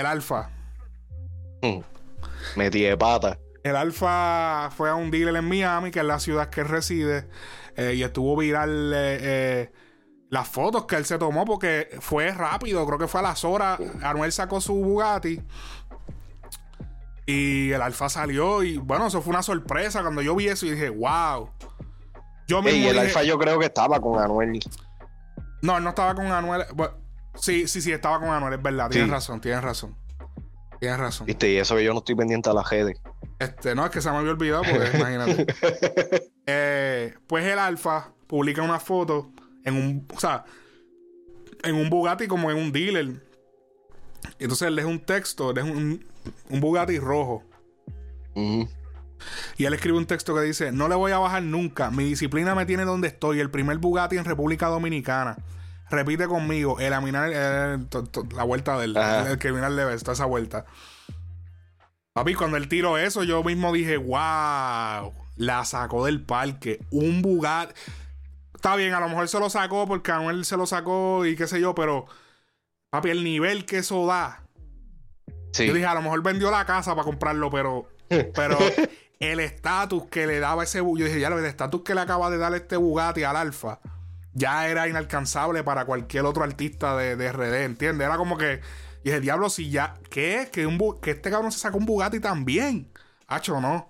el Alfa. Mm. Metí de pata. El Alfa fue a un dealer en Miami, que es la ciudad que él reside, eh, y estuvo viral eh, eh, las fotos que él se tomó porque fue rápido, creo que fue a las horas. Anuel sacó su Bugatti y el Alfa salió y bueno, eso fue una sorpresa cuando yo vi eso y dije, wow. Yo mismo y el Alfa yo creo que estaba con Anuel. No, él no estaba con Anuel. sí, sí, sí, estaba con Anuel, es verdad. Tienes razón, tienes razón. Tienes razón. Viste, y eso que yo no estoy pendiente a la redes. Este, no, es que se me había olvidado, pues, imagínate. Eh, pues el Alfa publica una foto en un, o sea, en un Bugatti como en un dealer. Entonces él deja un texto, deja un, un Bugatti rojo. Y él escribe un texto que dice: No le voy a bajar nunca. Mi disciplina me tiene donde estoy. El primer Bugatti en República Dominicana. Repite conmigo, el aminar, la vuelta del el criminal de toda esa vuelta. Papi, cuando él tiró eso, yo mismo dije, wow, la sacó del parque. Un Bugatti. Está bien, a lo mejor se lo sacó porque Anuel se lo sacó y qué sé yo, pero papi, el nivel que eso da. Yo dije, a lo mejor vendió la casa para comprarlo, pero, pero el estatus que le daba ese. Yo dije, ya, el estatus que le acaba de dar este Bugatti al Alfa ya era inalcanzable para cualquier otro artista de, de RD, ¿entiendes? Era como que, y dije, diablo, si ya, ¿qué? Que, un, que este cabrón se sacó un Bugatti también. Hacho, ¿no?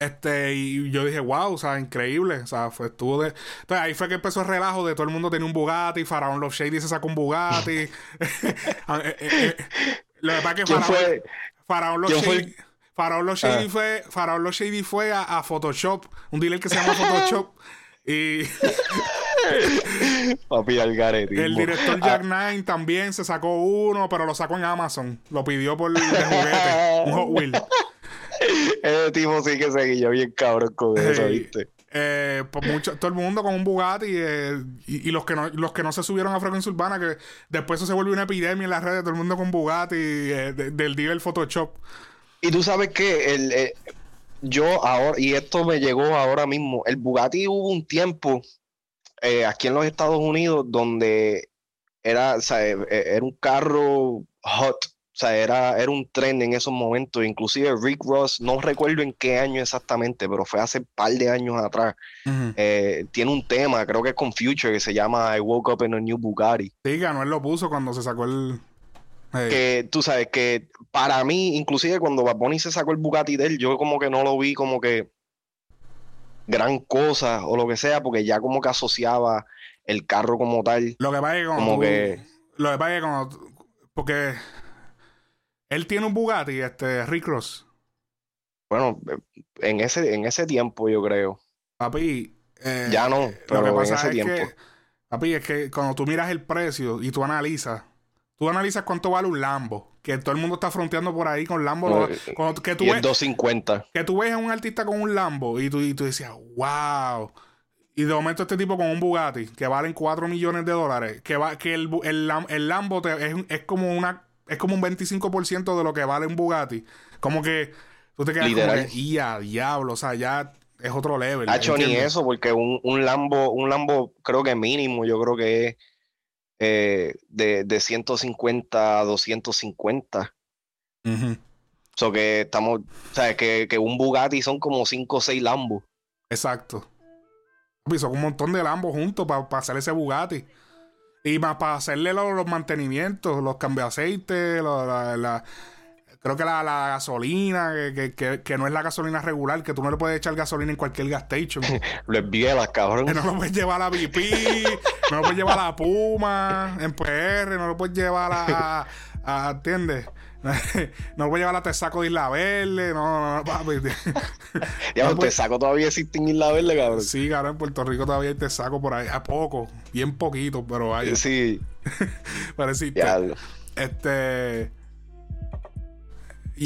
Este, y yo dije, wow, o sea, increíble. O sea, fue, estuvo de. Entonces ahí fue que empezó el relajo de todo el mundo tenía un Bugatti, Faraón Love Shady se sacó un Bugatti. Eh, eh, eh, lo que pasa es que Faraón, fue? Faraón Love Shady. Faraón Love Shady ah. fue, Faraón Love Shady fue a, a, Photoshop, un dealer que se llama Photoshop. Y. Papi Algaretti. El director ah. Jack Nine también se sacó uno, pero lo sacó en Amazon. Lo pidió por de juguete, un Hot Wheel. Ese tipo sí que seguía bien cabrón con eso, ¿viste? Eh, pues mucho, todo el mundo con un Bugatti eh, y, los que no los que no se subieron a frecuencia urbana que después eso se vuelve una epidemia en las redes todo el mundo con Bugatti eh, del día del Photoshop y tú sabes que el, eh, yo ahora, y esto me llegó ahora mismo, el Bugatti hubo un tiempo eh, aquí en los Estados Unidos donde era, o sea, e, e, era un carro hot, o sea, era, era un tren en esos momentos. Inclusive Rick Ross, no recuerdo en qué año exactamente, pero fue hace un par de años atrás. Eh, tiene un tema, creo que es con Future, que se llama I Woke Up in a New Bugatti. Sí, ganó, él lo puso cuando se sacó el, que tú sabes que para mí, inclusive cuando Bad se sacó el Bugatti de él, yo como que no lo vi como que gran cosa o lo que sea, porque ya como que asociaba el carro como tal. Lo que pasa es que como que... Lo que pasa es que como... Porque él tiene un Bugatti, este, Rick Ross. Bueno, en ese, en ese tiempo yo creo. Papi. Eh, ya no, pero lo que pasa en ese es tiempo. Que, papi, es que cuando tú miras el precio y tú analizas Tú analizas cuánto vale un Lambo, que todo el mundo está fronteando por ahí con Lambo. que tú ves, 250. Que tú ves a un artista con un Lambo y tú, y tú decías, wow. Y de momento este tipo con un Bugatti, que valen 4 millones de dólares, que va que el, el, Lambo es, como una es como un 25% de lo que vale un Bugatti. Como que tú te quedas como y a diablo, o sea, ya es otro level. hecho ni eso, porque un, un Lambo, un Lambo creo que mínimo, yo creo que es eh, de, de, 150 a 250. Uh So que estamos, o sea, que, que, un Bugatti son como 5 o 6 Lambos. Exacto. Son un montón de Lambos juntos para hacer ese Bugatti. Y más para hacerle los, mantenimientos, los cambios de aceite, la, creo que la, gasolina, que, no es la gasolina regular, que tú no le puedes echar gasolina en cualquier gas station. lo envías, cabrón. Que no lo puedes llevar a la BP, no lo puedes llevar a la Puma, en PR, no lo puedes llevar a, a, ¿entiendes? no lo puedes llevar a Tesaco de Isla Verde, no, no, no, papi. ya, no Tesaco todavía existe en Isla Verde, cabrón. Sí, cabrón, en Puerto Rico todavía hay Tesaco por ahí, a poco, bien poquito, pero hay. Sí. Parece. Este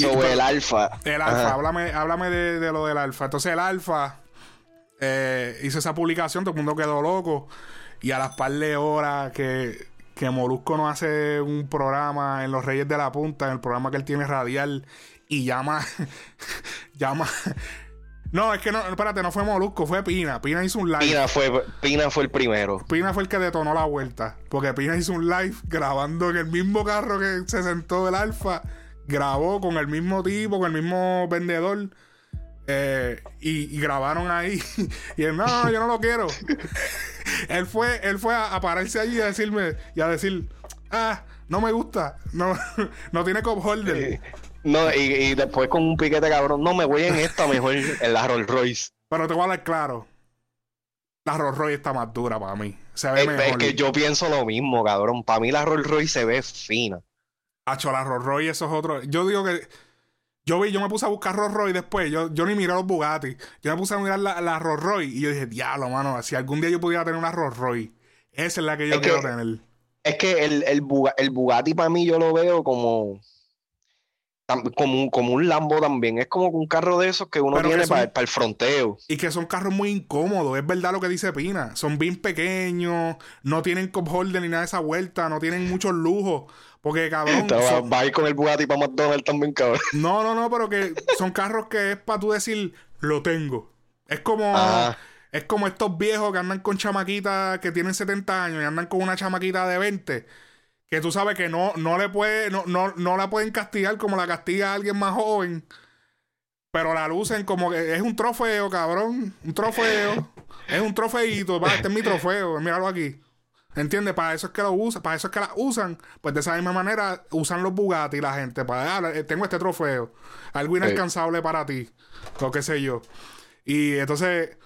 sobre el alfa. El alfa, háblame, háblame de, lo del alfa. Entonces el alfa eh, hizo esa publicación, todo el mundo quedó loco. Y a las par de horas que, que Molusco no hace un programa en Los Reyes de la Punta, en el programa que él tiene radial, y llama, llama, No, es que no, espérate, no fue Molusco, fue Pina. Pina hizo un live. Pina fue, Pina fue el primero. Pina fue el que detonó la vuelta. Porque Pina hizo un live grabando en el mismo carro que se sentó el Alfa. Grabó con el mismo tipo, con el mismo vendedor. Eh, y, grabaron ahí. y él, no, yo no lo quiero. él fue, él fue a, pararse allí y a decirme, y a decir, ah, no me gusta. No, no tiene cop holder. No, y, después con un piquete cabrón, no me voy en esta mejor, en la Rolls Royce. Pero te voy a dar claro. La Rolls Royce está más dura para mí. Se ve mejor. Es que yo pienso lo mismo, cabrón. Para mí la Rolls Royce se ve fina. Hacho, la Rolls Royce, esos otros. Yo digo que. Yo vi, yo me puse a buscar Rolls Royce después. Yo, yo ni miré los Bugatti. Yo me puse a mirar la, la Rolls Royce y yo dije, diablo, mano. Si algún día yo pudiera tener una Rolls Royce, esa es la que yo quiero tener. Es que el, el, el Bugatti para mí yo lo veo como como un, como un Lambo también. Es como un carro de esos que uno tiene para, el fronteo. Y que son carros muy incómodos. Es verdad lo que dice Pina. Son bien pequeños. No tienen cop holder ni nada de esa vuelta. No tienen muchos lujos. Porque, cabrón. Va a ir con el Bugatti para McDonald's también, cabrón. No, no, no, pero que son carros que es para tú decir, lo tengo. Es como. Es como estos viejos que andan con chamaquitas que tienen 70 años y andan con una chamaquita de 20 que tú sabes que no, no le puede, no, no, la pueden castigar como la castiga a alguien más joven. Pero la lucen como que es un trofeo, cabrón. Un trofeo. es un trofeito. este es mi trofeo. Míralo aquí. ¿Entiendes? Para eso es que lo usan. Para eso es que la usan. Pues de esa misma manera usan los Bugatti la gente. Para, ah, eh, tengo este trofeo. Algo inalcanzable para ti. Lo que sé yo. Y entonces,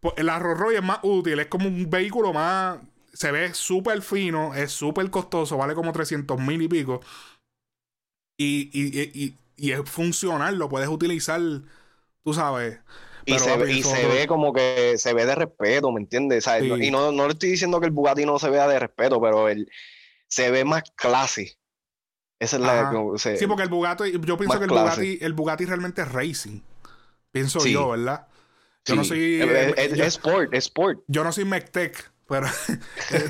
pues, el Rolls Royce es más útil. Es como un vehículo más se ve súper fino, es súper costoso, vale como 300 mil y pico. Y, y, y, es funcional, lo puedes utilizar, tú sabes. Y, se, ve como que se ve de respeto, ¿me entiendes? y no, no, le estoy diciendo que el Bugatti no se vea de respeto, pero el, se ve más clase. Esa es la Sí, porque el Bugatti, yo pienso que el Bugatti, el Bugatti realmente es racing. Pienso yo, ¿verdad? Yo no soy. Es, sport, es sport. Yo no soy Mectec, pero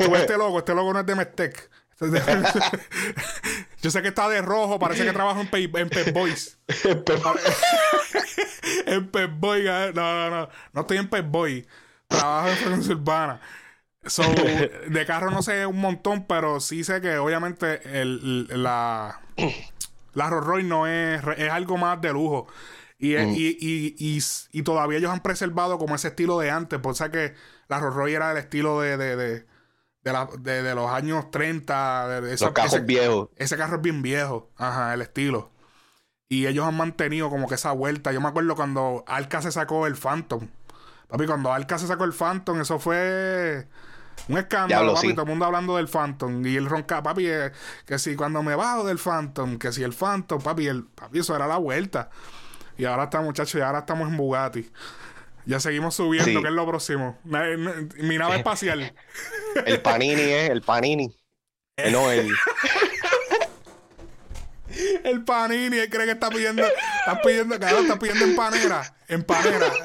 tú ves este logo, este logo no es de Mestec. Yo sé que está de rojo, parece que trabaja en, en Pep Boys. en Pep Boys, no, no, no. No estoy en Pep Boy. Trabajo en Frecuencia Urbana. So, de carro no sé un montón, pero sí sé que obviamente el, la, la Rolls Royce no es, es algo más de lujo. Y, mm. y, y, y, todavía ellos han preservado como ese estilo de antes. Por eso que la Rolls Royce era del estilo de, de, de, de, los años 30. De, los carros viejos. Ese carro es bien viejo. Ajá, el estilo. Y ellos han mantenido como que esa vuelta. Yo me acuerdo cuando Alca se sacó el Phantom. Papi, cuando Alca se sacó el Phantom, eso fue un escándalo, papi. Todo el mundo hablando del Phantom. Y el ronca, papi, eh, que si cuando me bajo del Phantom, que si el Phantom, papi, el, papi, eso era la vuelta. Y ahora está, muchachos, y ahora estamos en Bugatti. Ya seguimos subiendo, ¿qué es lo próximo? Mi, nave espacial. El Panini, ¿eh? El Panini. No, el. el Panini, él cree que está pidiendo. Está pidiendo, claro, está pidiendo empanera. Empanera.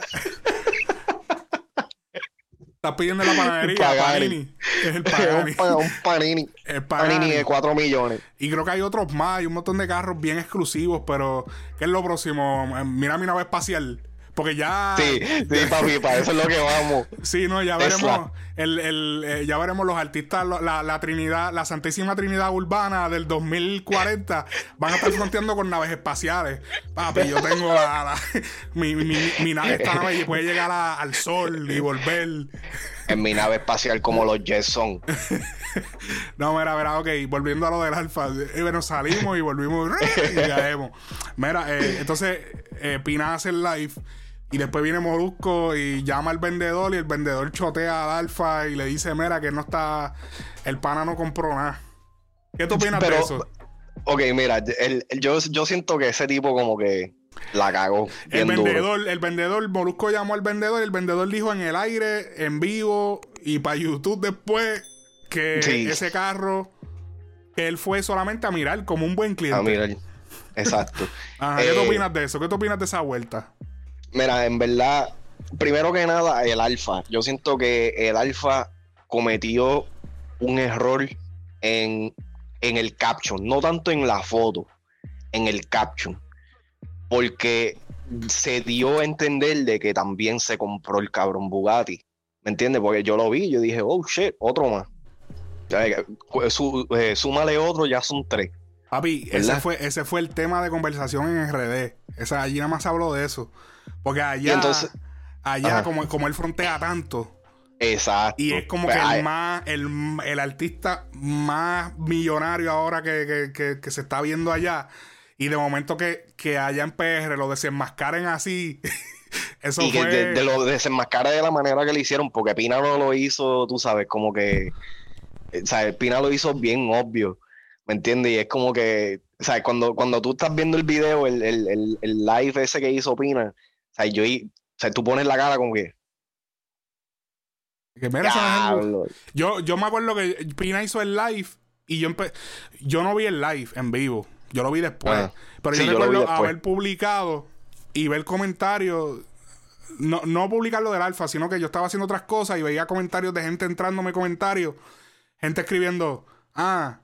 Está pidiendo la panadería. Panini. Es el Panini. un, Panini. El Panini. de 4 millones. Y creo que hay otros más. Hay un montón de carros bien exclusivos. Pero, ¿qué es lo próximo? Mira mi nave espacial. Porque ya. Sí, sí, papi, para eso es lo que vamos. Sí, no, ya veremos. El, el, eh, ya veremos los artistas, la, la, Trinidad, la Santísima Trinidad Urbana del 2040 van a estar fronteando con naves espaciales. Papi, yo tengo la, mi, mi, mi, nave, esta nave puede llegar al sol y volver. En mi nave espacial como los Jets no, mira, mira, ok, volviendo a lo del alfa. Eh, bueno, salimos y volvimos y caemos. Mira, eh, entonces Pina hace el live y después viene Molusco y llama al vendedor y el vendedor chotea al alfa y le dice, mira, que no está, el pana no compró nada. ¿Qué tú opinas de eso? Ok, mira, yo, yo siento que ese tipo como que la cagó. El vendedor, el vendedor, Molusco llamó al vendedor y el vendedor dijo en el aire, en vivo y para YouTube después que ese carro, que él fue solamente a mirar como un buen cliente. A mirar. Exacto. ¿Qué eh, opinas de eso? ¿Qué opinas de esa vuelta? Mira, en verdad, primero que nada, el alfa. Yo siento que el alfa cometió un error en, el caption, no tanto en la foto, en el caption. Porque se dio a entender de que también se compró el cabrón Bugatti. ¿Me entiendes? Porque yo lo vi, yo dije, oh shit, otro más. Eh, súmale otro, ya son tres. Papi, ese fue, ese fue el tema de conversación en RD. Esa, allí nada más habló de eso. Porque allá, entonces, allá como, como él frontea tanto. Exacto. Y es como pues, que el más, el, artista más millonario ahora que, se está viendo allá. Y de momento que, que allá en PR lo desenmascaren así. eso y fue... de, lo desenmascara de la manera que le hicieron, porque Pina no lo hizo, tú sabes, como que. O sea, Pina lo hizo bien obvio. ¿Me entiendes? Y es como que, o sea, cuando, cuando tú estás viendo el video, el, el, el, live ese que hizo Pina, o sea, yo, o sea, tú pones la cara como que... que mira, yo, yo me acuerdo que Pina hizo el live y yo yo no vi el live en vivo, yo lo vi después. Ah. pero yo recuerdo haber publicado y ver comentarios no, no publicarlo del alfa, sino que yo estaba haciendo otras cosas y veía comentarios de gente entrándome comentarios, gente escribiendo, ah,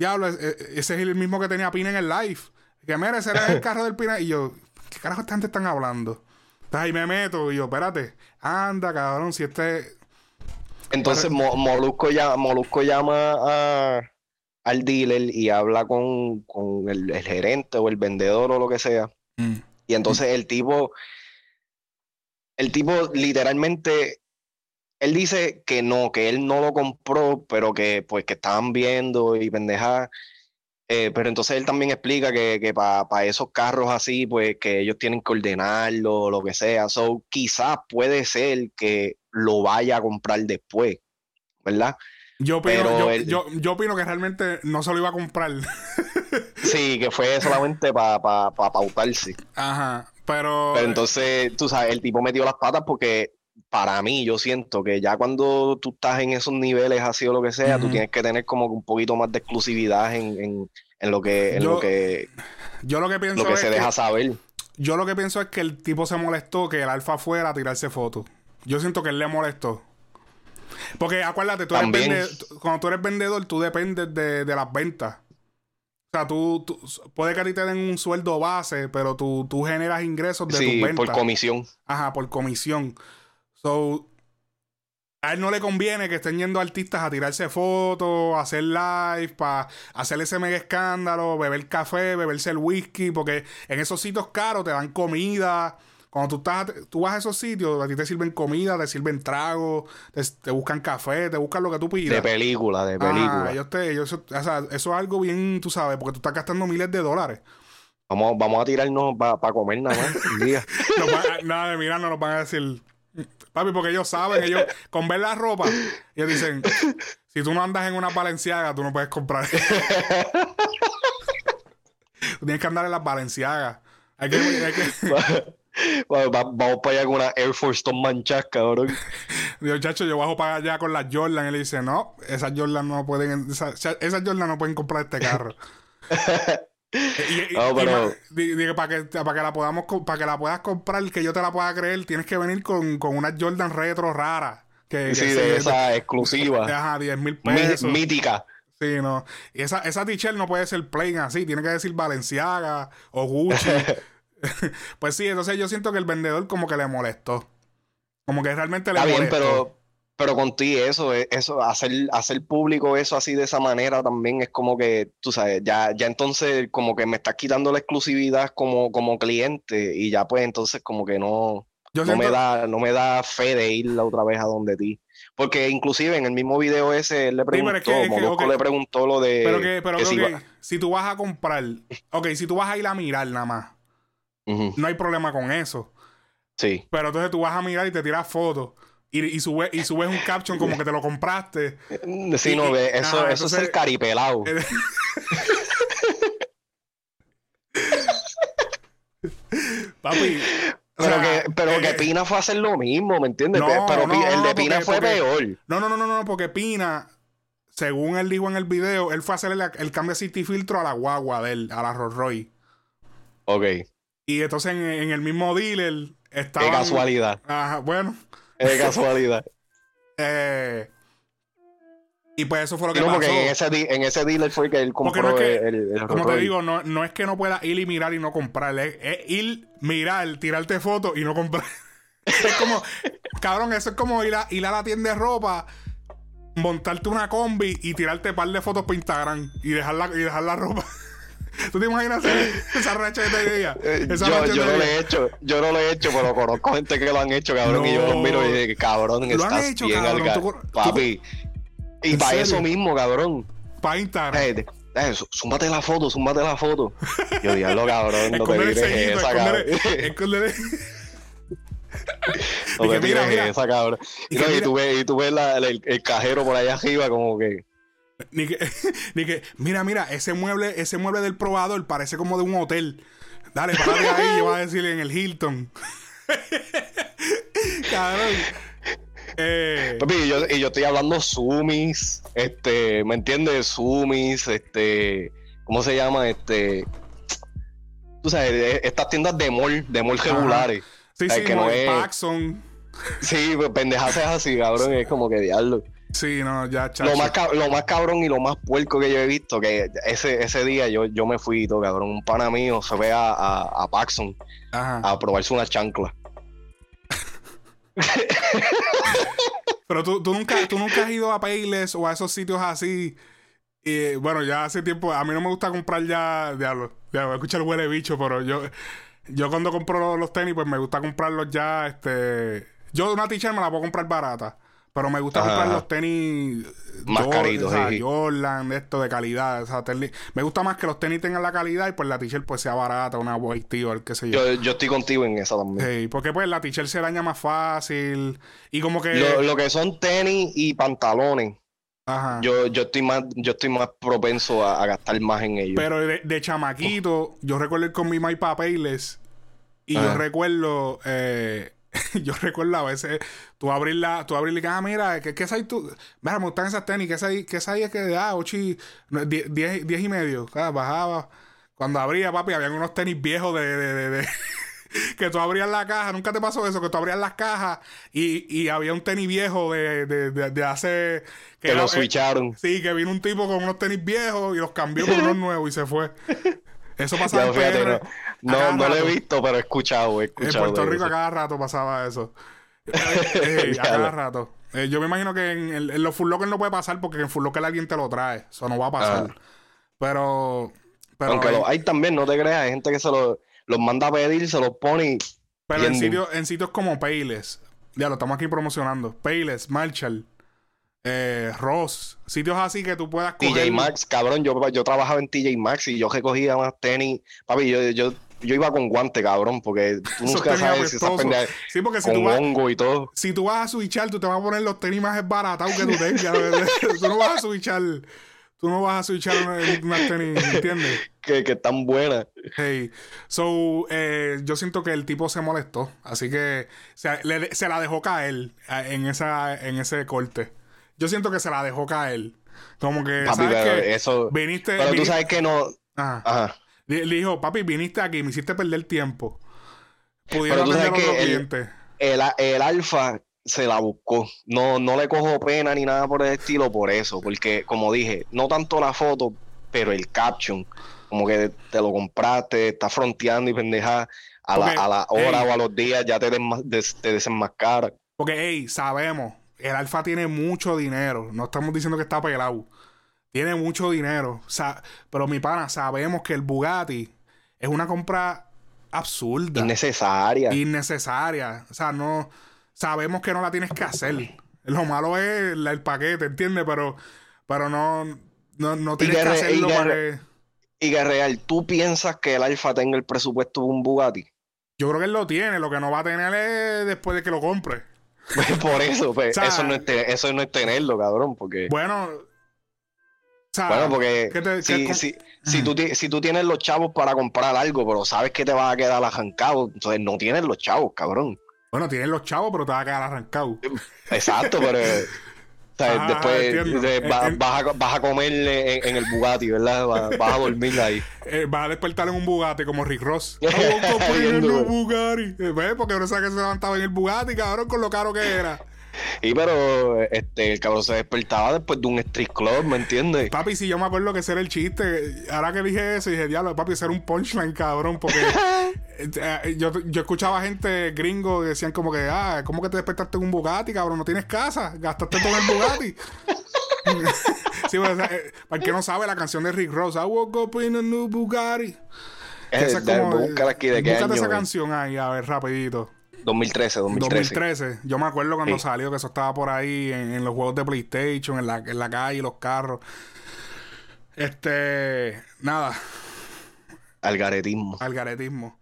Diablo, e, e, ese es el mismo que tenía Pina en el live. Que mira, ese era el carro del Pina. Y yo, ¿qué carajo esta gente están hablando? Entonces ahí me meto y yo, espérate, anda, cabrón, si este. Entonces Molusco, llama a, al dealer y habla con, el, gerente o el vendedor o lo que sea. Mm. Y entonces el tipo, el tipo literalmente él dice que no, que él no lo compró, pero que pues que estaban viendo y pendeja. Eh, pero entonces él también explica que, que para esos carros así, pues que ellos tienen que ordenarlo lo que sea. So, quizás puede ser que lo vaya a comprar después, ¿verdad? Yo opino, yo, yo, opino que realmente no se lo iba a comprar. sí, que fue solamente para pa, pautarse. Ajá, pero... Pero entonces, tú sabes, el tipo metió las patas porque para mí, yo siento que ya cuando tú estás en esos niveles así o lo que sea, tú tienes que tener como un poquito más de exclusividad en, lo que en yo, lo que yo lo que pienso lo que se deja saber. Yo lo que pienso es que el tipo se molestó que el alfa fuera a tirarse fotos. Yo siento que él le molestó. Porque acuérdate, tú eres cuando tú eres vendedor, tú dependes de, las ventas. O sea, tú, puede que a ti te den un sueldo base, pero tú, tú generas ingresos de tus ventas. por comisión. Ajá, por comisión. So, a él no le conviene que estén yendo artistas a tirarse fotos, a hacer live, para hacer ese mega escándalo, beber café, beberse el whisky, porque en esos sitios caros te dan comida. Cuando tú, estás, tú vas a esos sitios, a ti te sirven comida, te sirven tragos, te, buscan café, te buscan lo que tú pidas. De película, de película. Ah, ellos te, ellos, o sea, eso es algo bien, tú sabes, porque tú estás gastando miles de dólares. Vamos, vamos a tirarnos para comer nada más un día. nada de mirar, no nos van a decir Papi, porque ellos saben, ellos con ver la ropa, ellos dicen, si tú no andas en una Valenciaga, tú no puedes comprar. tienes que andar en las Valenciagas. Hay que, hay que... vamos para allá con una Air Force Stone manchas, cabrón. Dios, chacho, yo bajo para allá con las Jordan. Y él dice, no, esas Jordan no pueden, esas, esas Jordan no pueden comprar este carro. Y, para, que, para que la podamos para que la puedas comprar, que yo te la pueda creer, tienes que venir con, con una Jordan retro rara. Que, sí, de esa exclusiva. Ajá, 10 mil pesos. mítica. Sí, no. Y esa, esa t-shirt no puede ser plain así, tiene que decir Valenciaga o Gucci. pues sí, entonces yo siento que el vendedor como que le molestó. Como que realmente le Está molestó. bien, pero pero con ti eso, eh, eso, hacer, hacer público eso así de esa manera también es como que, tú sabes, ya, ya entonces como que me estás quitando la exclusividad como, como cliente y ya pues entonces como que no, no, me da, no me da fe de ir la otra vez a donde ti. Porque inclusive en el mismo video ese él le preguntó, le preguntó lo de... Pero que, pero si, si, tú vas a comprar, ok, si tú vas a ir a mirar nada más, no hay problema con eso. Sí. Pero entonces tú vas a mirar y te tiras fotos y, y, sube, y subes un caption como que te lo compraste. Sí, no, ve, eso, eso es el caripelado. Papi. Pero, que, pero que eh, Pina fue a hacer lo mismo, ¿me entiendes? pero el de Pina fue peor. No, no, no, no, no, porque Pina, según él dijo en el video, él fue a hacer el, cambio de city filtro a la guagua de él, a la Rolls Royce. Ok. Y entonces en, en el mismo dealer estaba. Qué casualidad. Ajá, bueno. Es casualidad. Eh, Y pues eso fue lo que no, pasó. Porque en ese, en ese dealer fue que él compró el, Como te digo, no, no es que no pueda ir y mirar y no comprar. Es, ir, mirar, tirarte fotos y no comprar. es como, cabrón, eso es como ir a, ir a la tienda de ropa, montarte una combi y tirarte un par de fotos para Instagram y dejar la, y dejar la ropa. ¿Tú te imaginas esa racha de día? Eh, yo, yo no lo he hecho, yo no lo he hecho, pero conozco gente que lo han hecho, cabrón, y yo los miro y digo, cabrón, lo estás han hecho, bien cabrón, papi. y para eso mismo, cabrón. Para Instagram. Eh, eh, súmate la foto, súmate la foto. Yo diablo, cabrón, no te mires esa, cabrón. no te mira. esa, cabrón. Y, no, y, tú ves, y tú ves la, el, el, cajero por allá arriba como que... Ni que, ni que, mira, mira, ese mueble, ese mueble del probador parece como de un hotel. Dale, párate ahí, yo voy a decirle en el Hilton. Cabrón. Eh, Papi, y yo, y yo estoy hablando sumis, este, ¿me entiendes? Sumis, este, ¿cómo se llama? Este, tú sabes, e, estas tiendas de mall, de mall regulares. Sí, sí, que no es... Paxson. Sí, pues pendejas es así, cabrón, es como que diablo. Sí, no, ya, Lo más, lo más cabrón y lo más puerco que yo he visto, que ese, ese día yo, yo me fui, todo, cabrón. Un pana mío se ve a, a, Paxson a probarse una chancla. Pero tú, tú, nunca, tú nunca has ido a Payless o a esos sitios así. Y bueno, ya hace tiempo, a mí no me gusta comprar ya, diablo, ya voy a escuchar huele bicho, pero yo, yo cuando compro los tenis, pues me gusta comprarlos ya, este, yo una t-shirt me la puedo comprar barata. Pero me gusta comprar los tenis más caritos, Jordan, esto de calidad. me gusta más que los tenis tengan la calidad y pues la t-shirt pues sea barata, una white el qué sé yo. yo. estoy contigo en eso también. Sí, porque pues la t-shirt se daña más fácil. Y como que. Lo, que son tenis y pantalones. Ajá. Yo, yo estoy más, yo estoy más propenso a, gastar más en ellos. Pero de, chamaquito, yo recuerdo ir con mi My Papeles. Y yo recuerdo eh, yo recuerdo a veces tú abrirla, tú abrirle ah, mira, ¿qué, qué sabes tú? Mira, me gustan esas tenis, ¿qué sabes, qué es que, ah, 8 y 10, y medio? Bajaba. Cuando abría, papi, habían unos tenis viejos de, de, de, que tú abrías la caja, nunca te pasó eso, que tú abrías las cajas y, y había un tenis viejo de, de, de, hace... Que, que lo switcharon. sí, que vino un tipo con unos tenis viejos y los cambió por unos nuevos y se fue. Eso pasaba en PR. No, no, lo he visto, pero he escuchado, he escuchado. En Puerto Rico a cada rato pasaba eso. Eh, a cada rato. Eh, yo me imagino que en, los Full Locker no puede pasar porque en Full Locker alguien te lo trae. Eso no va a pasar. Ah. Pero. pero Aunque hay, hay también, no te creas, hay gente que se lo, los manda a pedir, se los pone y. Pero en, sitios, en sitios como Payless, ya lo estamos aquí promocionando. Payless, Marshall, eh, Ross, sitios así que tú puedas coger. TJ Maxx, cabrón, yo, yo trabajaba en TJ Maxx y yo recogía más tenis. Papi, yo, yo, yo iba con guante, cabrón, porque tú nunca sabes si estás sí, porque si con tú vas, hongo y todo. Si tú vas a switchar, tú te vas a poner los tenis más baratados que tú tengas. tú no vas a switchar. Tú no vas a switchar unas tenis, ¿entiendes? que, que tan buenas. Hey. So, eh, yo siento que el tipo se molestó. Así que se, le, se la dejó caer en, esa, en ese corte yo siento que se la dejó caer. Como que, papi, ¿sabes que Eso... Viniste... Pero tú sabes que no... Ajá. Le, dijo, papi, viniste aquí, me hiciste perder tiempo. Pudieron pero tú sabes que el, el, alfa se la buscó. No, no le cojo pena ni nada por el estilo por eso. Porque, como dije, no tanto la foto, pero el caption. Como que te lo compraste, estás fronteando y pendeja a, la, a la hora o a los días ya te, des, te desenmascara. Porque, hey, sabemos el Alfa tiene mucho dinero. No estamos diciendo que está pelado. Tiene mucho dinero. Pero mi pana, sabemos que el Bugatti es una compra absurda. Innecesaria. Innecesaria. O sea, no. Sabemos que no la tienes que hacer. Lo malo es el paquete, ¿entiendes? Pero, pero no, no, no tienes que, hacerlo y para que... Y Real, ¿tú piensas que el Alfa tenga el presupuesto de un Bugatti? Yo creo que él lo tiene. Lo que no va a tener es después de que lo compre. Por eso, pues, eso, no es eso no es tenerlo, cabrón, porque... Bueno, bueno, porque si, si, si, tú, si tú tienes los chavos para comprar algo, pero sabes que te va a quedar arrancado, entonces no tienes los chavos, cabrón. Bueno, tienes los chavos, pero te va a quedar arrancado. Exacto, pero después vas, a, vas, a, comer en, el Bugatti, ¿verdad? Vas, a dormir ahí. Eh, vas a despertar en un Bugatti como Rick Ross. en un Bugatti. ¿Ves? Porque no sabes que se levantaba en el Bugatti, cabrón, con lo caro que era. Y pero este, el cabrón se despertaba después de un street club, ¿me entiendes? Papi, si yo me acuerdo que ese era el chiste. Ahora que dije eso, dije, diablo, papi, ese era un punchline, cabrón. Porque eh, yo, yo escuchaba gente gringo que decían como que, ah, ¿cómo que te despertaste en un Bugatti, cabrón? No tienes casa, gastaste todo en el Bugatti. sí, pues, eh, para el que no sabe, la canción de Rick Ross, I woke up in a new Bugatti. esa es como, aquí de qué esa canción ahí, a ver, rapidito. 2013, 2013. 2013. Yo me acuerdo cuando salió que eso estaba por ahí en, los juegos de PlayStation, en la, en la calle, los carros. Este. Nada. Algaretismo. Algaretismo.